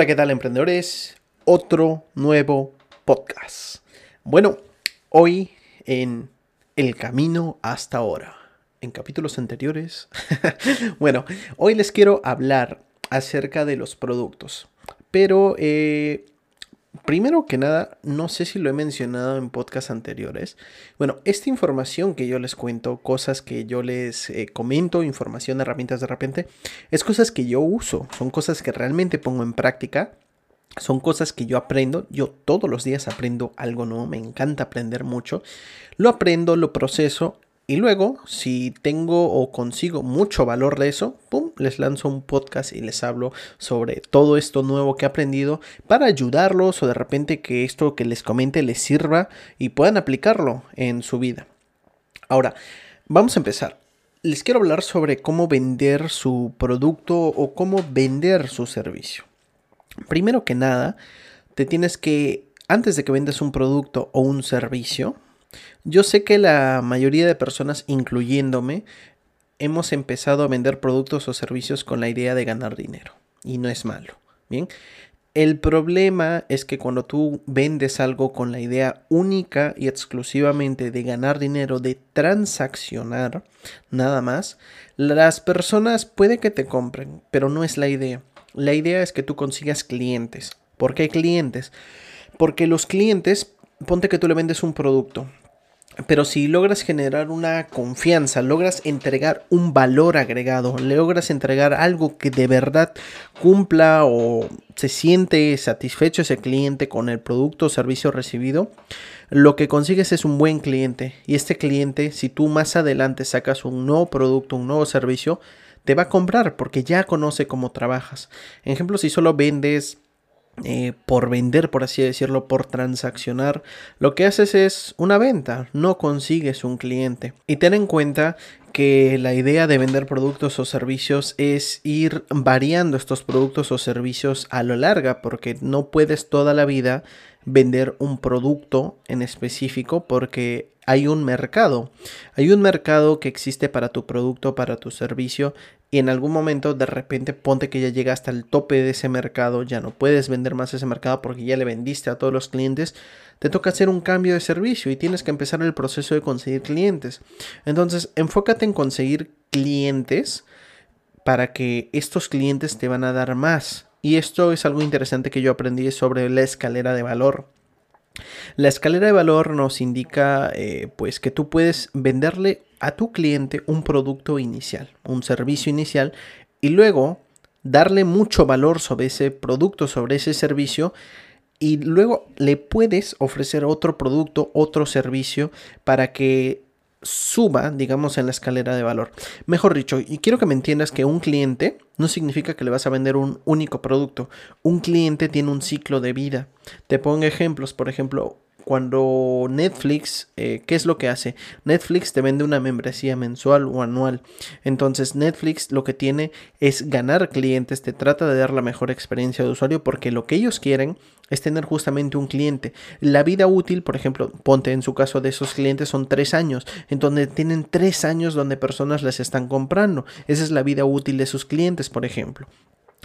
Hola, ¿qué tal emprendedores? Otro nuevo podcast. Bueno, hoy en El Camino hasta ahora, en capítulos anteriores, bueno, hoy les quiero hablar acerca de los productos. Pero eh, Primero que nada, no sé si lo he mencionado en podcasts anteriores. Bueno, esta información que yo les cuento, cosas que yo les eh, comento, información, herramientas de repente, es cosas que yo uso, son cosas que realmente pongo en práctica, son cosas que yo aprendo. Yo todos los días aprendo algo nuevo, me encanta aprender mucho. Lo aprendo, lo proceso y luego, si tengo o consigo mucho valor de eso, ¡pum! les lanzo un podcast y les hablo sobre todo esto nuevo que he aprendido para ayudarlos o de repente que esto que les comente les sirva y puedan aplicarlo en su vida. Ahora, vamos a empezar. Les quiero hablar sobre cómo vender su producto o cómo vender su servicio. Primero que nada, te tienes que, antes de que vendas un producto o un servicio, yo sé que la mayoría de personas, incluyéndome, hemos empezado a vender productos o servicios con la idea de ganar dinero. Y no es malo. Bien. El problema es que cuando tú vendes algo con la idea única y exclusivamente de ganar dinero, de transaccionar, nada más, las personas puede que te compren, pero no es la idea. La idea es que tú consigas clientes. ¿Por qué clientes? Porque los clientes, ponte que tú le vendes un producto pero si logras generar una confianza, logras entregar un valor agregado, logras entregar algo que de verdad cumpla o se siente satisfecho ese cliente con el producto o servicio recibido, lo que consigues es un buen cliente. Y este cliente, si tú más adelante sacas un nuevo producto, un nuevo servicio, te va a comprar porque ya conoce cómo trabajas. Ejemplo, si solo vendes eh, por vender, por así decirlo, por transaccionar, lo que haces es una venta, no consigues un cliente. Y ten en cuenta que la idea de vender productos o servicios es ir variando estos productos o servicios a lo larga, porque no puedes toda la vida vender un producto en específico porque hay un mercado. Hay un mercado que existe para tu producto, para tu servicio y en algún momento de repente ponte que ya llega hasta el tope de ese mercado, ya no puedes vender más ese mercado porque ya le vendiste a todos los clientes, te toca hacer un cambio de servicio y tienes que empezar el proceso de conseguir clientes. Entonces, enfócate en conseguir clientes para que estos clientes te van a dar más. Y esto es algo interesante que yo aprendí sobre la escalera de valor. La escalera de valor nos indica eh, pues que tú puedes venderle a tu cliente un producto inicial, un servicio inicial y luego darle mucho valor sobre ese producto, sobre ese servicio y luego le puedes ofrecer otro producto, otro servicio para que suba, digamos, en la escalera de valor. Mejor dicho, y quiero que me entiendas que un cliente no significa que le vas a vender un único producto. Un cliente tiene un ciclo de vida. Te pongo ejemplos, por ejemplo, cuando Netflix, eh, ¿qué es lo que hace? Netflix te vende una membresía mensual o anual. Entonces Netflix lo que tiene es ganar clientes, te trata de dar la mejor experiencia de usuario porque lo que ellos quieren es tener justamente un cliente. La vida útil, por ejemplo, ponte en su caso de esos clientes son tres años, en donde tienen tres años donde personas les están comprando. Esa es la vida útil de sus clientes, por ejemplo.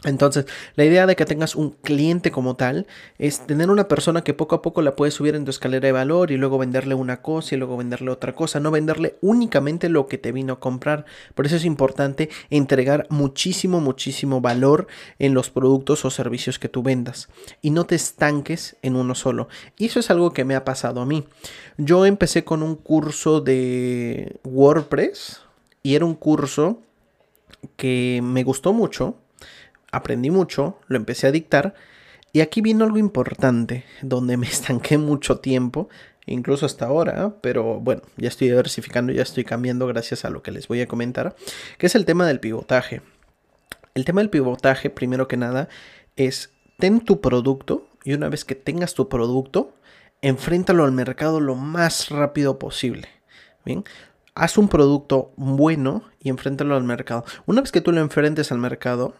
Entonces, la idea de que tengas un cliente como tal es tener una persona que poco a poco la puedes subir en tu escalera de valor y luego venderle una cosa y luego venderle otra cosa, no venderle únicamente lo que te vino a comprar. Por eso es importante entregar muchísimo, muchísimo valor en los productos o servicios que tú vendas y no te estanques en uno solo. Y eso es algo que me ha pasado a mí. Yo empecé con un curso de WordPress y era un curso que me gustó mucho aprendí mucho, lo empecé a dictar y aquí vino algo importante, donde me estanqué mucho tiempo, incluso hasta ahora, pero bueno, ya estoy diversificando, ya estoy cambiando gracias a lo que les voy a comentar, que es el tema del pivotaje. El tema del pivotaje, primero que nada, es ten tu producto y una vez que tengas tu producto, enfréntalo al mercado lo más rápido posible. Bien, haz un producto bueno y enfréntalo al mercado. Una vez que tú lo enfrentes al mercado,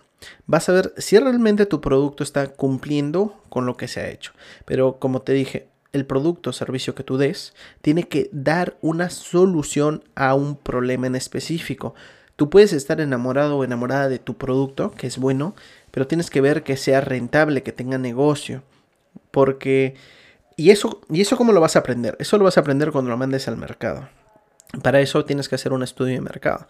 vas a ver si realmente tu producto está cumpliendo con lo que se ha hecho. Pero como te dije, el producto o servicio que tú des tiene que dar una solución a un problema en específico. Tú puedes estar enamorado o enamorada de tu producto, que es bueno, pero tienes que ver que sea rentable, que tenga negocio. Porque... ¿Y eso, ¿Y eso cómo lo vas a aprender? Eso lo vas a aprender cuando lo mandes al mercado. Para eso tienes que hacer un estudio de mercado.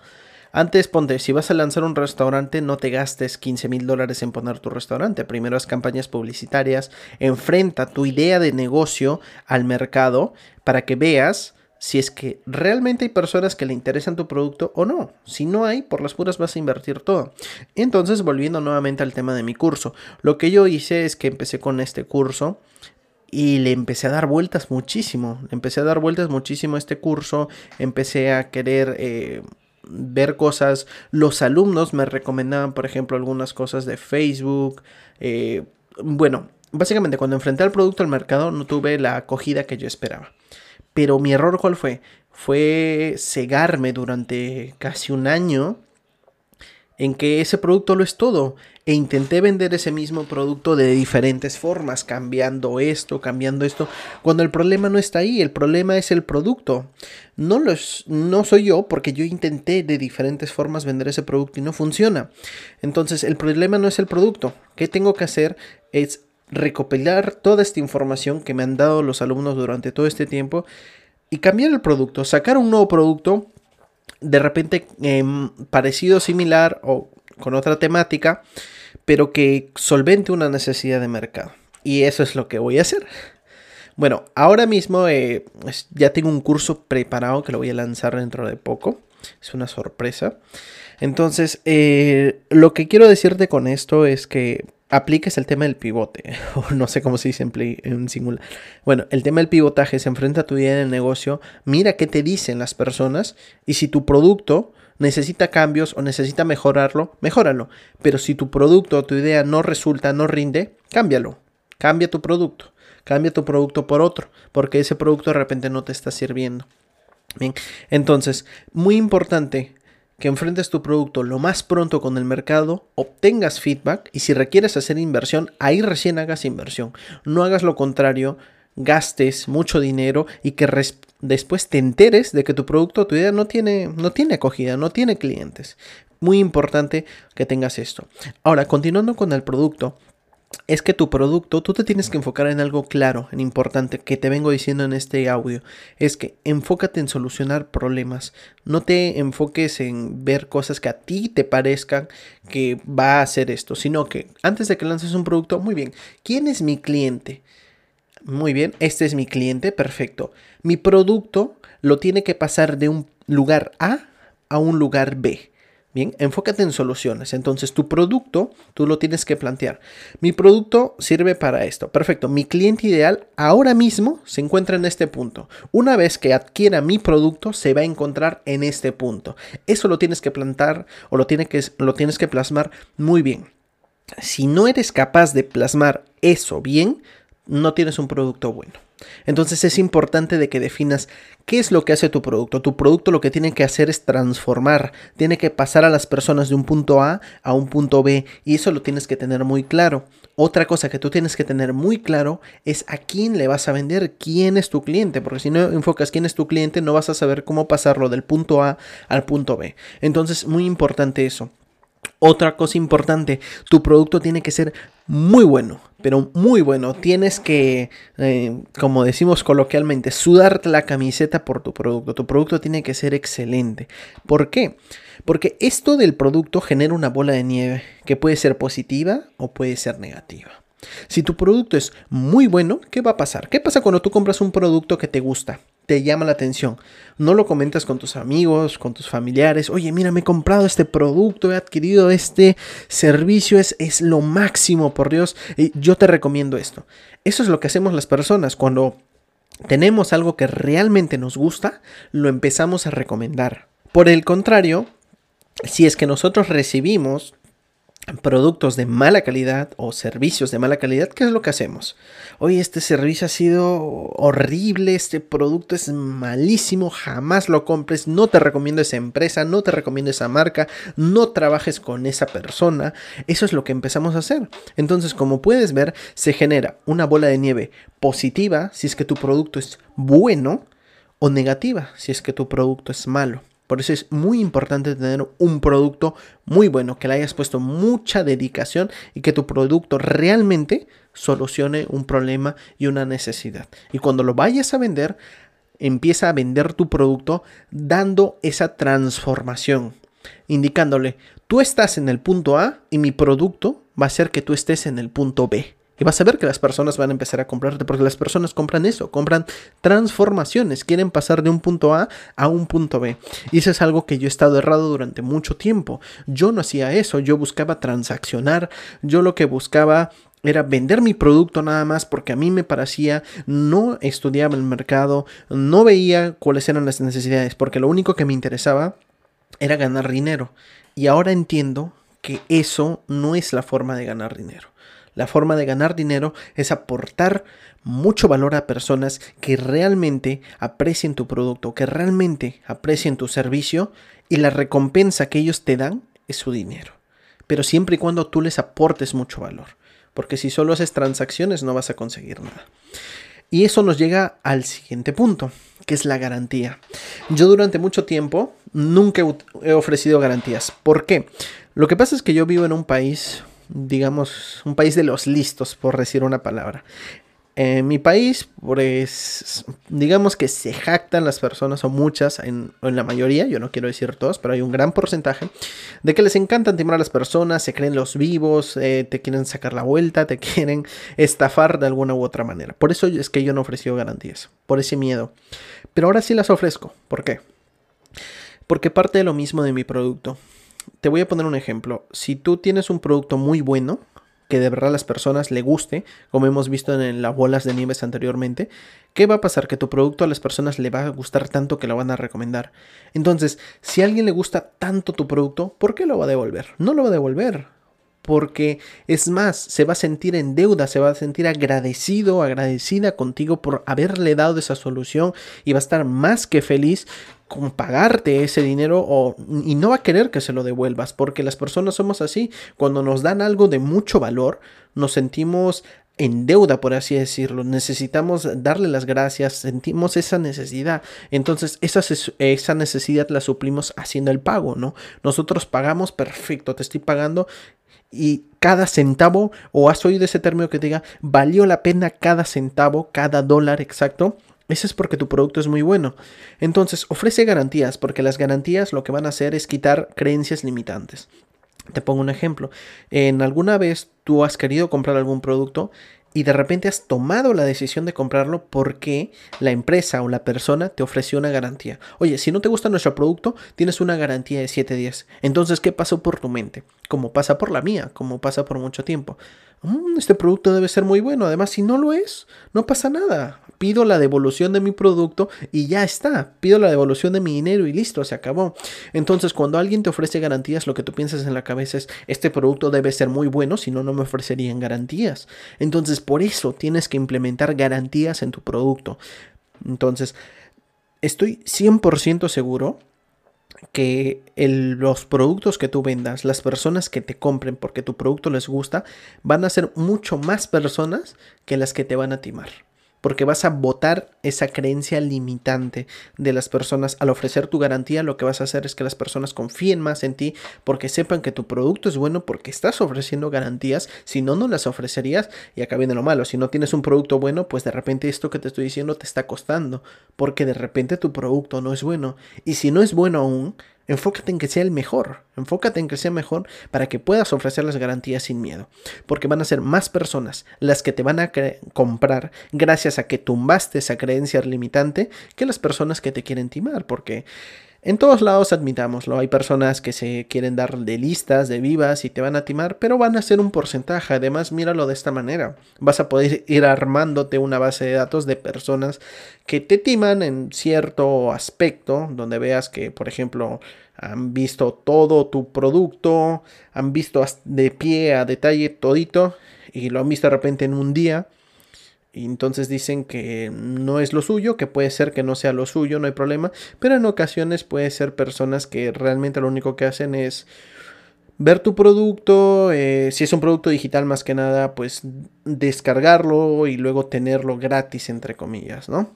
Antes, ponte, si vas a lanzar un restaurante, no te gastes 15 mil dólares en poner tu restaurante. Primero haz campañas publicitarias, enfrenta tu idea de negocio al mercado para que veas si es que realmente hay personas que le interesan tu producto o no. Si no hay, por las puras vas a invertir todo. Entonces, volviendo nuevamente al tema de mi curso, lo que yo hice es que empecé con este curso y le empecé a dar vueltas muchísimo. empecé a dar vueltas muchísimo a este curso. Empecé a querer eh, ver cosas. Los alumnos me recomendaban, por ejemplo, algunas cosas de Facebook. Eh, bueno, básicamente cuando enfrenté al producto al mercado no tuve la acogida que yo esperaba. Pero mi error cuál fue? Fue cegarme durante casi un año en que ese producto lo es todo. E intenté vender ese mismo producto de diferentes formas, cambiando esto, cambiando esto, cuando el problema no está ahí, el problema es el producto. No, los, no soy yo porque yo intenté de diferentes formas vender ese producto y no funciona. Entonces el problema no es el producto. ¿Qué tengo que hacer? Es recopilar toda esta información que me han dado los alumnos durante todo este tiempo y cambiar el producto, sacar un nuevo producto de repente em, parecido, similar o con otra temática, pero que solvente una necesidad de mercado. Y eso es lo que voy a hacer. Bueno, ahora mismo eh, ya tengo un curso preparado que lo voy a lanzar dentro de poco. Es una sorpresa. Entonces, eh, lo que quiero decirte con esto es que apliques el tema del pivote, o no sé cómo se dice en, singular. Bueno, el tema del pivotaje se enfrenta a tu idea de negocio, mira qué te dicen las personas y si tu producto necesita cambios o necesita mejorarlo, mejóralo. Pero si tu producto o tu idea no resulta, no rinde, cámbialo. Cambia tu producto. Cambia tu producto por otro, porque ese producto de repente no te está sirviendo. Bien, entonces, muy importante que enfrentes tu producto lo más pronto con el mercado, obtengas feedback y si requieres hacer inversión, ahí recién hagas inversión. No hagas lo contrario, gastes mucho dinero y que después te enteres de que tu producto tu idea no tiene, no tiene acogida, no tiene clientes. Muy importante que tengas esto. Ahora, continuando con el producto, es que tu producto, tú te tienes que enfocar en algo claro, en importante, que te vengo diciendo en este audio. Es que enfócate en solucionar problemas. No te enfoques en ver cosas que a ti te parezcan que va a hacer esto, sino que antes de que lances un producto, muy bien, ¿quién es mi cliente? Muy bien, este es mi cliente, perfecto. Mi producto lo tiene que pasar de un lugar A a un lugar B. Bien, enfócate en soluciones. Entonces, tu producto, tú lo tienes que plantear. Mi producto sirve para esto. Perfecto. Mi cliente ideal ahora mismo se encuentra en este punto. Una vez que adquiera mi producto, se va a encontrar en este punto. Eso lo tienes que plantar o lo, que, lo tienes que plasmar muy bien. Si no eres capaz de plasmar eso bien, no tienes un producto bueno. Entonces es importante de que definas qué es lo que hace tu producto. Tu producto lo que tiene que hacer es transformar, tiene que pasar a las personas de un punto A a un punto B y eso lo tienes que tener muy claro. Otra cosa que tú tienes que tener muy claro es a quién le vas a vender, quién es tu cliente, porque si no enfocas quién es tu cliente no vas a saber cómo pasarlo del punto A al punto B. Entonces muy importante eso. Otra cosa importante, tu producto tiene que ser muy bueno, pero muy bueno. Tienes que, eh, como decimos coloquialmente, sudarte la camiseta por tu producto. Tu producto tiene que ser excelente. ¿Por qué? Porque esto del producto genera una bola de nieve que puede ser positiva o puede ser negativa. Si tu producto es muy bueno, ¿qué va a pasar? ¿Qué pasa cuando tú compras un producto que te gusta? Te llama la atención. No lo comentas con tus amigos, con tus familiares. Oye, mira, me he comprado este producto, he adquirido este servicio, es, es lo máximo, por Dios. Yo te recomiendo esto. Eso es lo que hacemos las personas cuando tenemos algo que realmente nos gusta, lo empezamos a recomendar. Por el contrario, si es que nosotros recibimos productos de mala calidad o servicios de mala calidad, ¿qué es lo que hacemos? Oye, este servicio ha sido horrible, este producto es malísimo, jamás lo compres, no te recomiendo esa empresa, no te recomiendo esa marca, no trabajes con esa persona. Eso es lo que empezamos a hacer. Entonces, como puedes ver, se genera una bola de nieve positiva si es que tu producto es bueno o negativa si es que tu producto es malo. Por eso es muy importante tener un producto muy bueno, que le hayas puesto mucha dedicación y que tu producto realmente solucione un problema y una necesidad. Y cuando lo vayas a vender, empieza a vender tu producto dando esa transformación, indicándole, tú estás en el punto A y mi producto va a ser que tú estés en el punto B. Y vas a ver que las personas van a empezar a comprarte porque las personas compran eso, compran transformaciones, quieren pasar de un punto A a un punto B. Y eso es algo que yo he estado errado durante mucho tiempo. Yo no hacía eso, yo buscaba transaccionar, yo lo que buscaba era vender mi producto nada más porque a mí me parecía, no estudiaba el mercado, no veía cuáles eran las necesidades, porque lo único que me interesaba era ganar dinero. Y ahora entiendo que eso no es la forma de ganar dinero. La forma de ganar dinero es aportar mucho valor a personas que realmente aprecien tu producto, que realmente aprecien tu servicio y la recompensa que ellos te dan es su dinero. Pero siempre y cuando tú les aportes mucho valor, porque si solo haces transacciones no vas a conseguir nada. Y eso nos llega al siguiente punto, que es la garantía. Yo durante mucho tiempo nunca he ofrecido garantías. ¿Por qué? Lo que pasa es que yo vivo en un país digamos, un país de los listos, por decir una palabra. En mi país, pues, digamos que se jactan las personas, o muchas, en, en, la mayoría, yo no quiero decir todos, pero hay un gran porcentaje, de que les encanta timar a las personas, se creen los vivos, eh, te quieren sacar la vuelta, te quieren estafar de alguna u otra manera. Por eso es que yo no ofrecí garantías, por ese miedo. Pero ahora sí las ofrezco. ¿Por qué? Porque parte de lo mismo de mi producto te voy a poner un ejemplo. Si tú tienes un producto muy bueno, que de verdad a las personas le guste, como hemos visto en las bolas de nieves anteriormente, ¿qué va a pasar? Que tu producto a las personas le va a gustar tanto que lo van a recomendar. Entonces, si a alguien le gusta tanto tu producto, ¿por qué lo va a devolver? No lo va a devolver. Porque es más, se va a sentir en deuda, se va a sentir agradecido, agradecida contigo por haberle dado esa solución y va a estar más que feliz con pagarte ese dinero y no va a querer que se lo devuelvas porque las personas somos así. Cuando nos dan algo de mucho valor, nos sentimos en deuda, por así decirlo. Necesitamos darle las gracias, sentimos esa necesidad. Entonces, esa, esa necesidad la suplimos haciendo el pago, ¿no? Nosotros pagamos, perfecto, te estoy pagando y cada centavo, o has oído ese término que te diga, valió la pena cada centavo, cada dólar exacto. Eso es porque tu producto es muy bueno. Entonces, ofrece garantías, porque las garantías lo que van a hacer es quitar creencias limitantes. Te pongo un ejemplo. En alguna vez tú has querido comprar algún producto y de repente has tomado la decisión de comprarlo porque la empresa o la persona te ofreció una garantía. Oye, si no te gusta nuestro producto, tienes una garantía de 7 días. Entonces, ¿qué pasó por tu mente? Como pasa por la mía, como pasa por mucho tiempo. Mm, este producto debe ser muy bueno. Además, si no lo es, no pasa nada pido la devolución de mi producto y ya está, pido la devolución de mi dinero y listo, se acabó. Entonces, cuando alguien te ofrece garantías, lo que tú piensas en la cabeza es, este producto debe ser muy bueno, si no, no me ofrecerían garantías. Entonces, por eso tienes que implementar garantías en tu producto. Entonces, estoy 100% seguro que los productos que tú vendas, las personas que te compren porque tu producto les gusta, van a ser mucho más personas que las que te van a timar porque vas a votar esa creencia limitante de las personas. Al ofrecer tu garantía, lo que vas a hacer es que las personas confíen más en ti porque sepan que tu producto es bueno porque estás ofreciendo garantías. Si no, no las ofrecerías y acá viene lo malo. Si no tienes un producto bueno, pues de repente esto que te estoy diciendo te está costando porque de repente tu producto no es bueno. Y si no es bueno aún, Enfócate en que sea el mejor, enfócate en que sea mejor para que puedas ofrecer las garantías sin miedo, porque van a ser más personas las que te van a comprar gracias a que tumbaste esa creencia limitante que las personas que te quieren timar, porque en todos lados, admitámoslo, hay personas que se quieren dar de listas, de vivas y te van a timar, pero van a ser un porcentaje. Además, míralo de esta manera. Vas a poder ir armándote una base de datos de personas que te timan en cierto aspecto, donde veas que, por ejemplo, han visto todo tu producto, han visto de pie a detalle todito y lo han visto de repente en un día y entonces dicen que no es lo suyo, que puede ser que no sea lo suyo, no hay problema, pero en ocasiones puede ser personas que realmente lo único que hacen es ver tu producto, eh, si es un producto digital más que nada, pues descargarlo y luego tenerlo gratis, entre comillas, ¿no?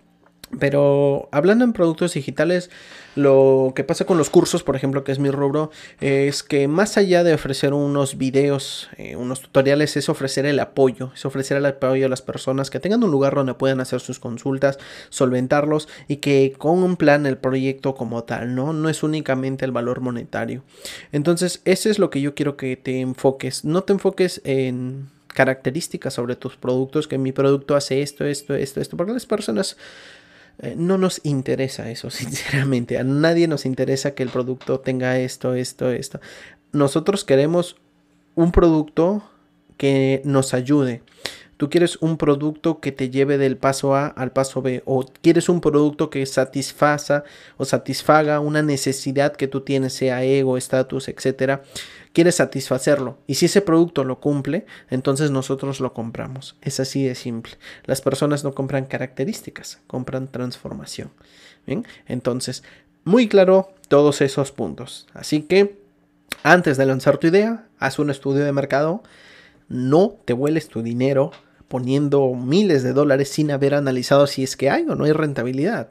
Pero hablando en productos digitales, lo que pasa con los cursos, por ejemplo, que es mi rubro, es que más allá de ofrecer unos videos, eh, unos tutoriales, es ofrecer el apoyo, es ofrecer el apoyo a las personas que tengan un lugar donde puedan hacer sus consultas, solventarlos y que con un plan el proyecto como tal, ¿no? No es únicamente el valor monetario. Entonces, eso es lo que yo quiero que te enfoques. No te enfoques en características sobre tus productos, que mi producto hace esto, esto, esto, esto, porque las personas eh, no nos interesa eso, sinceramente. A nadie nos interesa que el producto tenga esto, esto, esto. Nosotros queremos un producto que nos ayude. Tú quieres un producto que te lleve del paso A al paso B o quieres un producto que satisfaza o satisfaga una necesidad que tú tienes, sea ego, estatus, etcétera quiere satisfacerlo. Y si ese producto lo cumple, entonces nosotros lo compramos. Es así de simple. Las personas no compran características, compran transformación. Bien, entonces, muy claro todos esos puntos. Así que, antes de lanzar tu idea, haz un estudio de mercado. No te vueles tu dinero poniendo miles de dólares sin haber analizado si es que hay o no hay rentabilidad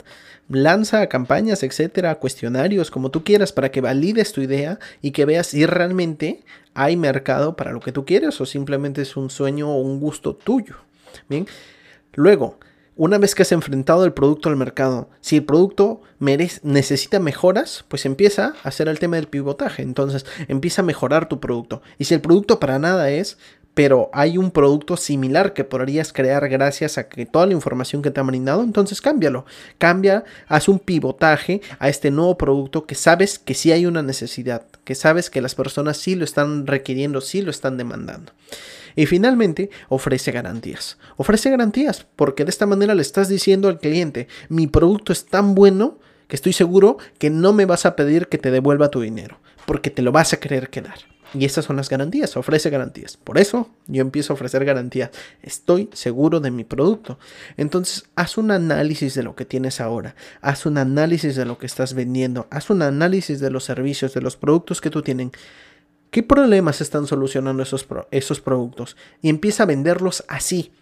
lanza campañas, etcétera, cuestionarios, como tú quieras, para que valides tu idea y que veas si realmente hay mercado para lo que tú quieres o simplemente es un sueño o un gusto tuyo. Bien, luego, una vez que has enfrentado el producto al mercado, si el producto necesita mejoras, pues empieza a hacer el tema del pivotaje. Entonces empieza a mejorar tu producto. Y si el producto para nada es, pero hay un producto similar que podrías crear gracias a que toda la información que te han brindado, entonces cámbialo. Cambia, haz un pivotaje a este nuevo producto que sabes que sí hay una necesidad, que sabes que las personas sí lo están requiriendo, sí lo están demandando. Y finalmente, ofrece garantías. Ofrece garantías porque de esta manera le estás diciendo al cliente, mi producto es tan bueno que estoy seguro que no me vas a pedir que te devuelva tu dinero, porque te lo vas a querer quedar. Y esas son las garantías, ofrece garantías. Por eso yo empiezo a ofrecer garantías. Estoy seguro de mi producto. Entonces, haz un análisis de lo que tienes ahora. Haz un análisis de lo que estás vendiendo. Haz un análisis de los servicios, de los productos que tú tienes. ¿Qué problemas están solucionando esos, esos productos? Y empieza a venderlos así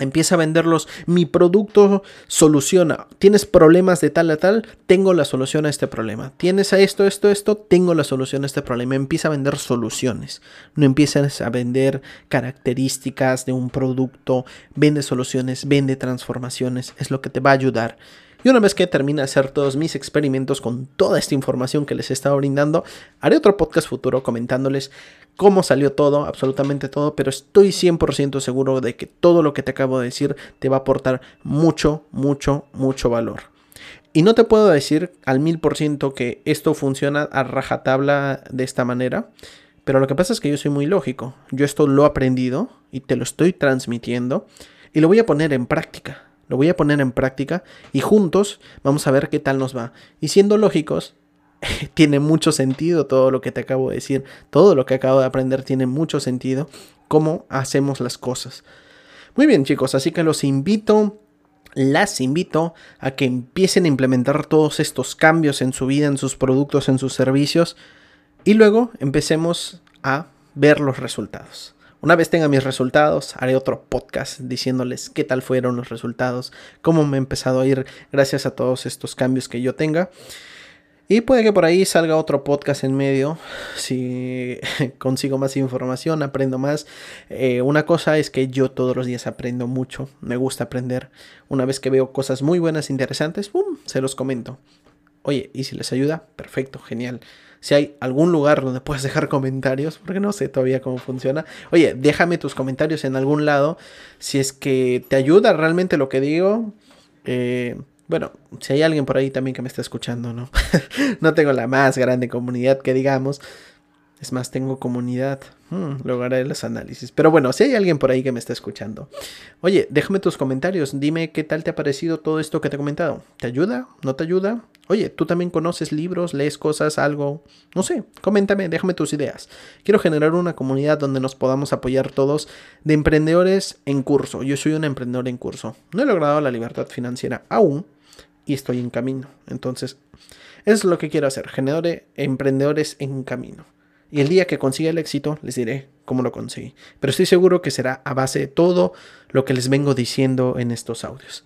empieza a venderlos, mi producto soluciona, tienes problemas de tal a tal, tengo la solución a este problema, tienes a esto, esto, esto, tengo la solución a este problema, empieza a vender soluciones, no empiezas a vender características de un producto, vende soluciones, vende transformaciones, es lo que te va a ayudar. Y una vez que termine de hacer todos mis experimentos con toda esta información que les he estado brindando, haré otro podcast futuro comentándoles cómo salió todo, absolutamente todo, pero estoy 100% seguro de que todo lo que te acabo de decir te va a aportar mucho, mucho, mucho valor. Y no te puedo decir al mil por ciento que esto funciona a rajatabla de esta manera, pero lo que pasa es que yo soy muy lógico. Yo esto lo he aprendido y te lo estoy transmitiendo y lo voy a poner en práctica. Lo voy a poner en práctica y juntos vamos a ver qué tal nos va. Y siendo lógicos, tiene mucho sentido todo lo que te acabo de decir. Todo lo que acabo de aprender tiene mucho sentido. Cómo hacemos las cosas. Muy bien chicos, así que los invito las invito a que empiecen a implementar todos estos cambios en su vida, en sus productos, en sus servicios y luego empecemos a ver los resultados. Una vez tenga mis resultados, haré otro podcast diciéndoles qué tal fueron los resultados, cómo me he empezado a ir gracias a todos estos cambios que yo tenga. Y puede que por ahí salga otro podcast en medio, si consigo más información, aprendo más. Eh, una cosa es que yo todos los días aprendo mucho, me gusta aprender. Una vez que veo cosas muy buenas, interesantes, ¡pum! se los comento. Oye, ¿y si les ayuda? Perfecto, genial si hay algún lugar donde puedas dejar comentarios, porque no sé todavía cómo funciona. Oye, déjame tus comentarios en algún lado. Si es que te ayuda realmente lo que digo. Eh, bueno, si hay alguien por ahí también que me está escuchando, ¿no? no tengo la más grande comunidad que digamos. Es más, tengo comunidad. Hmm, luego haré los análisis. Pero bueno, si hay alguien por ahí que me está escuchando. Oye, déjame tus comentarios. Dime qué tal te ha parecido todo esto que te he comentado. ¿Te ayuda? ¿No te ayuda? Oye, tú también conoces libros, lees cosas, algo. No sé, coméntame, déjame tus ideas. Quiero generar una comunidad donde nos podamos apoyar todos de emprendedores en curso. Yo soy un emprendedor en curso. No he logrado la libertad financiera aún y estoy en camino. Entonces, es lo que quiero hacer. Generar emprendedores en camino. Y el día que consiga el éxito, les diré cómo lo conseguí. Pero estoy seguro que será a base de todo lo que les vengo diciendo en estos audios.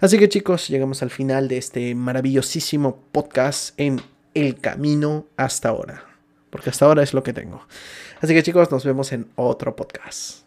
Así que chicos, llegamos al final de este maravillosísimo podcast en El Camino hasta ahora. Porque hasta ahora es lo que tengo. Así que chicos, nos vemos en otro podcast.